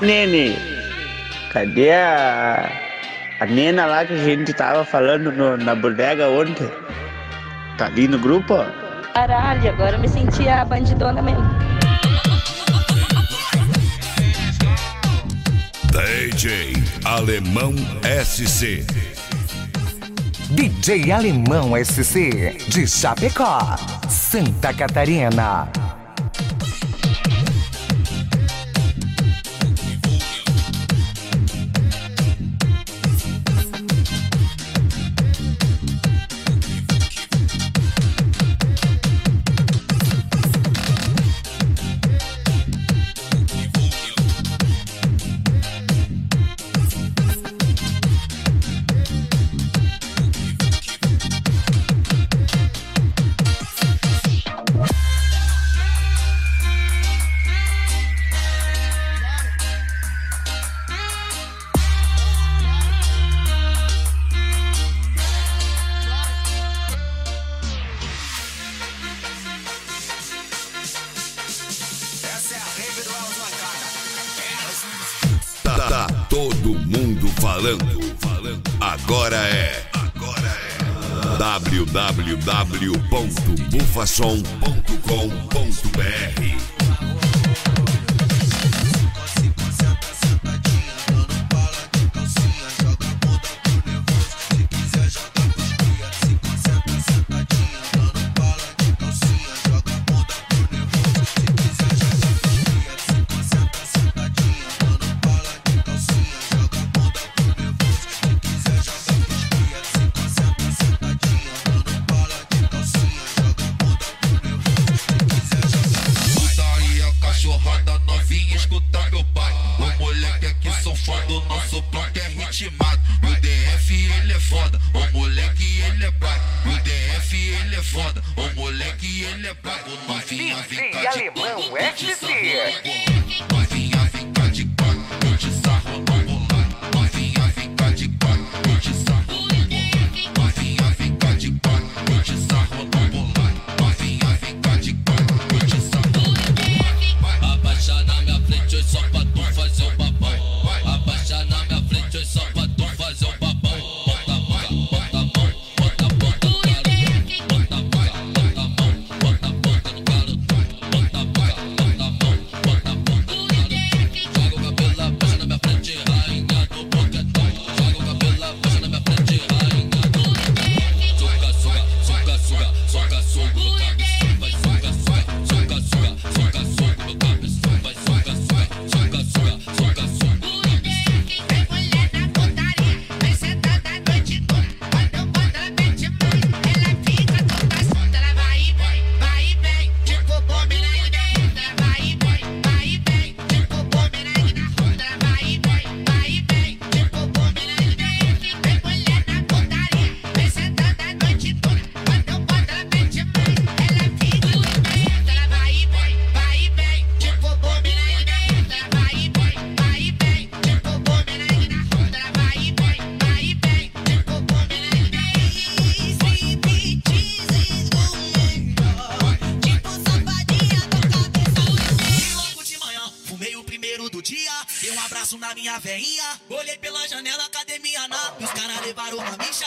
Nene, cadê a, a nena lá que a gente tava falando no, na bodega ontem? Tá ali no grupo? Caralho, agora eu me senti a bandidona mesmo. DJ Alemão SC. DJ Alemão SC de Chapecó, Santa Catarina. falando, falando. Agora é. Agora é. www.bufassom.com.br vim escutar meu pai. O moleque aqui são foda, o nosso bloco é ritmado. O DF ele é foda, o moleque ele é pai. O DF ele é foda, o moleque ele é pai. O novinho vem cá de alemão, na minha veinha. Olhei pela janela, academia na. Os caras levaram uma bicha.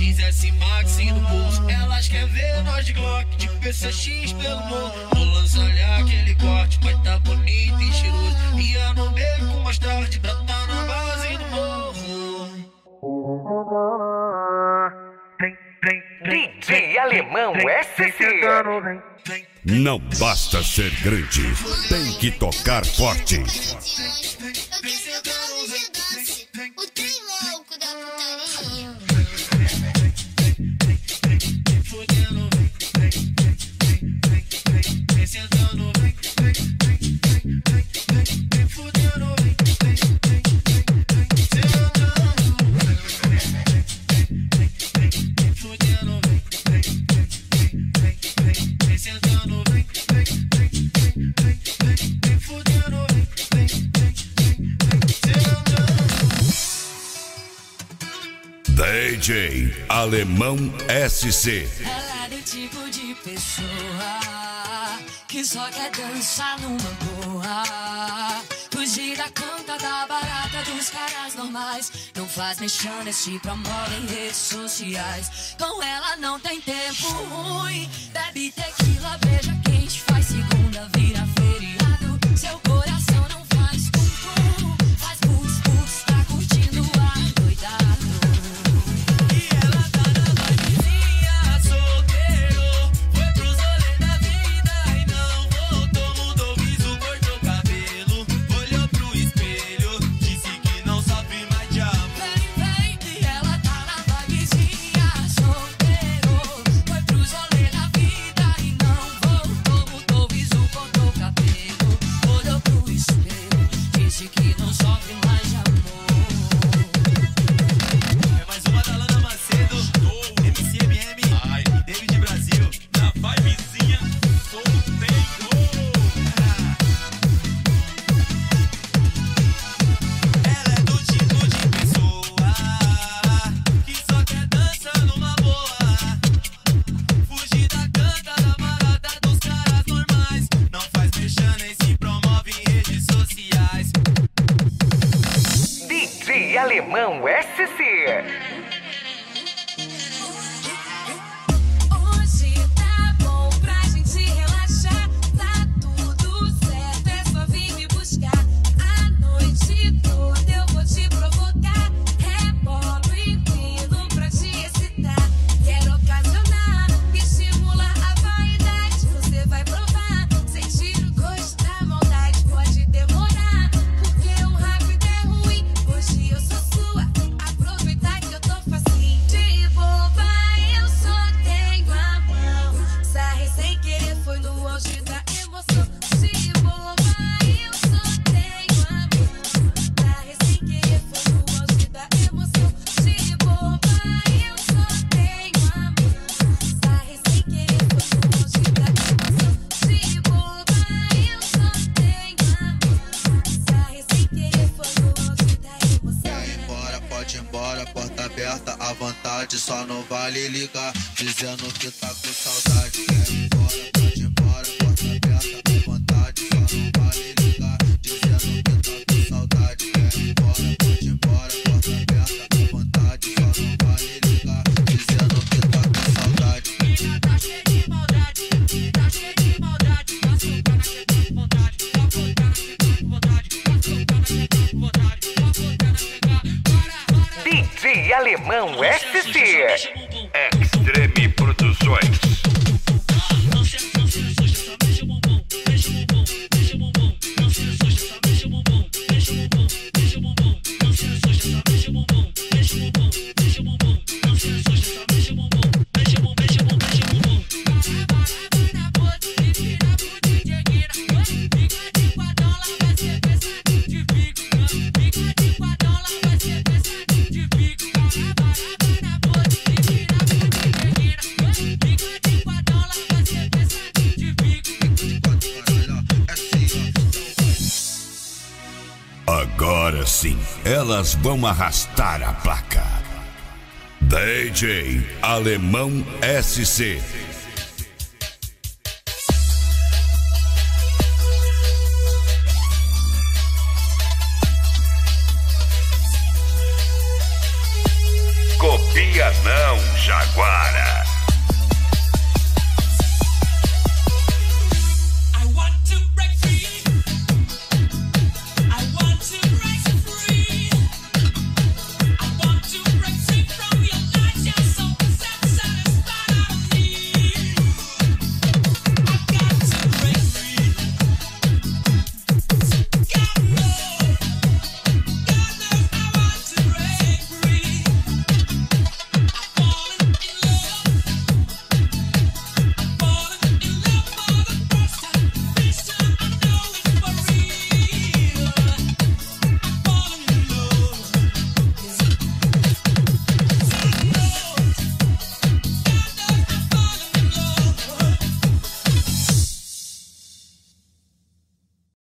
XS Max no bolso. Elas querem ver nós de Glock, de PCX pelo morro. vou lançar olhar aquele corte, vai tá bonito e cheiroso. E eu não bebo mais tarde pra tá na base do morro. DJ Alemão SC. Não basta ser grande, tem que tocar forte. Vem, vem, vem, vem, vem, vem, vem, vem, vem, vem, DJ Alemão SC. Ela é do tipo de pessoa que só quer dançar numa boa da canta da barata dos caras normais. Não faz mexendo se promove em redes sociais. Com ela não tem tempo ruim. Bebe tequila, beija quente, faz segunda, vira feriado. Seu coração não me ligar dizendo que tá com saudade. Quero ir embora, pode ir embora, porta aberta, com vontade. Não vai me ligar dizendo que tá com saudade. Quero ir embora, pode ir embora, porta aberta, com vontade. Não vai me ligar dizendo que tá com saudade. Tá cheia de maldade, tá cheia de maldade. Tá soltando, chegando com vontade. Tá soltando, chegando com vontade. Tá soltando, chegando com vontade. Tá soltando, chegando. DJ Alemão SC. way. elas vão arrastar a placa. DJ Alemão SC. Copia não, Jaguara.